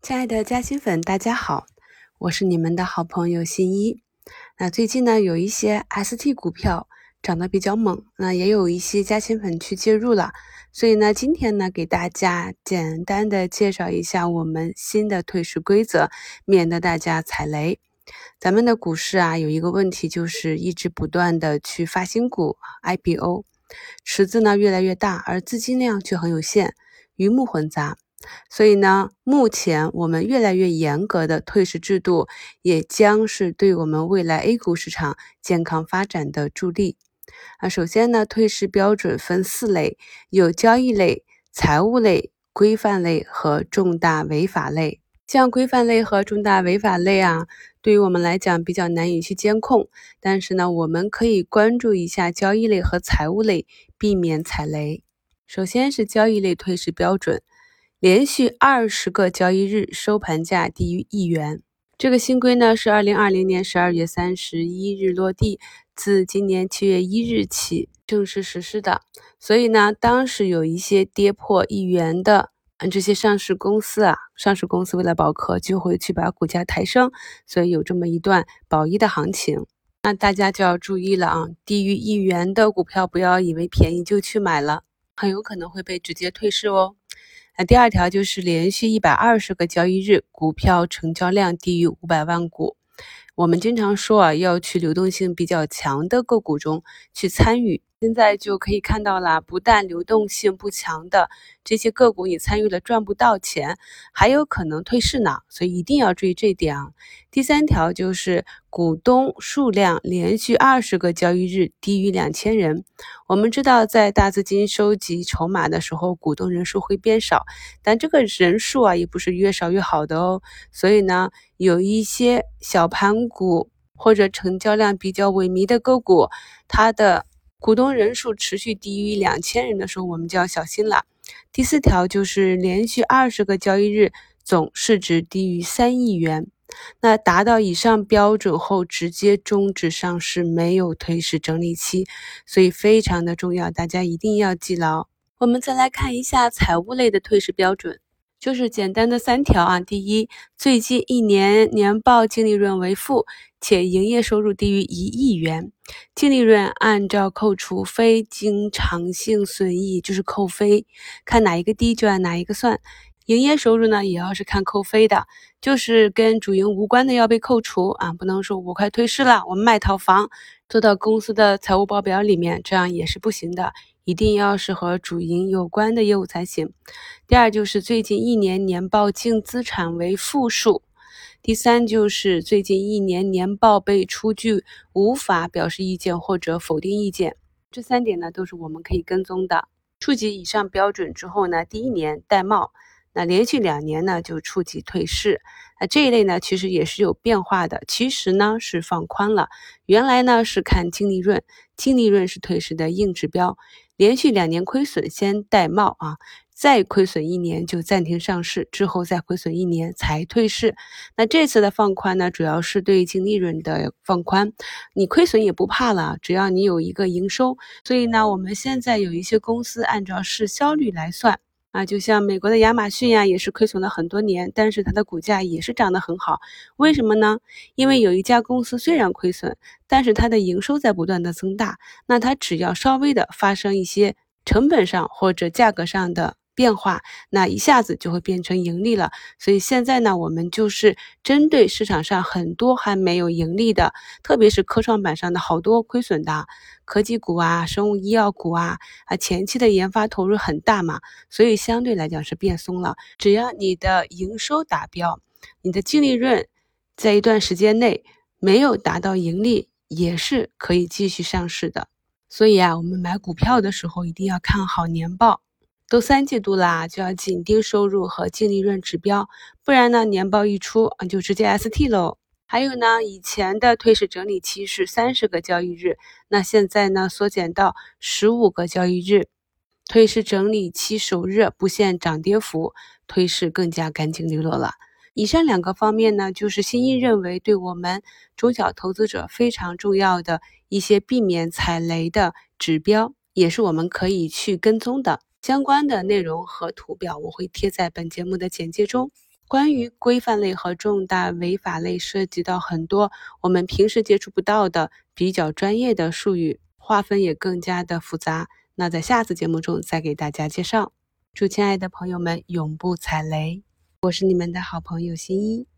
亲爱的嘉兴粉，大家好，我是你们的好朋友新一。那最近呢，有一些 ST 股票涨得比较猛，那也有一些嘉兴粉去介入了。所以呢，今天呢，给大家简单的介绍一下我们新的退市规则，免得大家踩雷。咱们的股市啊，有一个问题就是一直不断的去发新股 IPO，池子呢越来越大，而资金量却很有限，鱼目混杂。所以呢，目前我们越来越严格的退市制度，也将是对我们未来 A 股市场健康发展的助力。啊，首先呢，退市标准分四类，有交易类、财务类、规范类和重大违法类。像规范类和重大违法类啊，对于我们来讲比较难以去监控，但是呢，我们可以关注一下交易类和财务类，避免踩雷。首先是交易类退市标准。连续二十个交易日收盘价低于一元，这个新规呢是二零二零年十二月三十一日落地，自今年七月一日起正式实施的。所以呢，当时有一些跌破一元的，嗯，这些上市公司啊，上市公司为了保壳，就会去把股价抬升，所以有这么一段保一的行情。那大家就要注意了啊，低于一元的股票，不要以为便宜就去买了，很有可能会被直接退市哦。那第二条就是连续一百二十个交易日，股票成交量低于五百万股。我们经常说啊，要去流动性比较强的个股中去参与。现在就可以看到了，不但流动性不强的这些个股你参与了赚不到钱，还有可能退市呢，所以一定要注意这点啊。第三条就是股东数量连续二十个交易日低于两千人。我们知道，在大资金收集筹码的时候，股东人数会变少，但这个人数啊，也不是越少越好的哦。所以呢，有一些小盘股或者成交量比较萎靡的个股，它的。股东人数持续低于两千人的时候，我们就要小心了。第四条就是连续二十个交易日总市值低于三亿元，那达到以上标准后直接终止上市，没有退市整理期，所以非常的重要，大家一定要记牢。我们再来看一下财务类的退市标准。就是简单的三条啊，第一，最近一年年报净利润为负，且营业收入低于一亿元，净利润按照扣除非经常性损益，就是扣非，看哪一个低就按哪一个算。营业收入呢，也要是看扣非的，就是跟主营无关的要被扣除啊，不能说我快退市了，我卖套房做到公司的财务报表里面，这样也是不行的。一定要是和主营有关的业务才行。第二就是最近一年年报净资产为负数。第三就是最近一年年报被出具无法表示意见或者否定意见。这三点呢都是我们可以跟踪的。触及以上标准之后呢，第一年戴帽，那连续两年呢就触及退市。那这一类呢其实也是有变化的，其实呢是放宽了。原来呢是看净利润，净利润是退市的硬指标。连续两年亏损先戴帽啊，再亏损一年就暂停上市，之后再亏损一年才退市。那这次的放宽呢，主要是对净利润的放宽，你亏损也不怕了，只要你有一个营收。所以呢，我们现在有一些公司按照市销率来算。啊，就像美国的亚马逊呀，也是亏损了很多年，但是它的股价也是涨得很好。为什么呢？因为有一家公司虽然亏损，但是它的营收在不断的增大。那它只要稍微的发生一些成本上或者价格上的。变化，那一下子就会变成盈利了。所以现在呢，我们就是针对市场上很多还没有盈利的，特别是科创板上的好多亏损的科技股啊、生物医药股啊，啊前期的研发投入很大嘛，所以相对来讲是变松了。只要你的营收达标，你的净利润在一段时间内没有达到盈利，也是可以继续上市的。所以啊，我们买股票的时候一定要看好年报。都三季度啦，就要紧盯收入和净利润指标，不然呢，年报一出啊，就直接 ST 喽。还有呢，以前的退市整理期是三十个交易日，那现在呢，缩减到十五个交易日。退市整理期首日不限涨跌幅，退市更加干净利落了。以上两个方面呢，就是新一认为对我们中小投资者非常重要的一些避免踩雷的指标，也是我们可以去跟踪的。相关的内容和图表我会贴在本节目的简介中。关于规范类和重大违法类，涉及到很多我们平时接触不到的比较专业的术语，划分也更加的复杂。那在下次节目中再给大家介绍。祝亲爱的朋友们永不踩雷！我是你们的好朋友新一。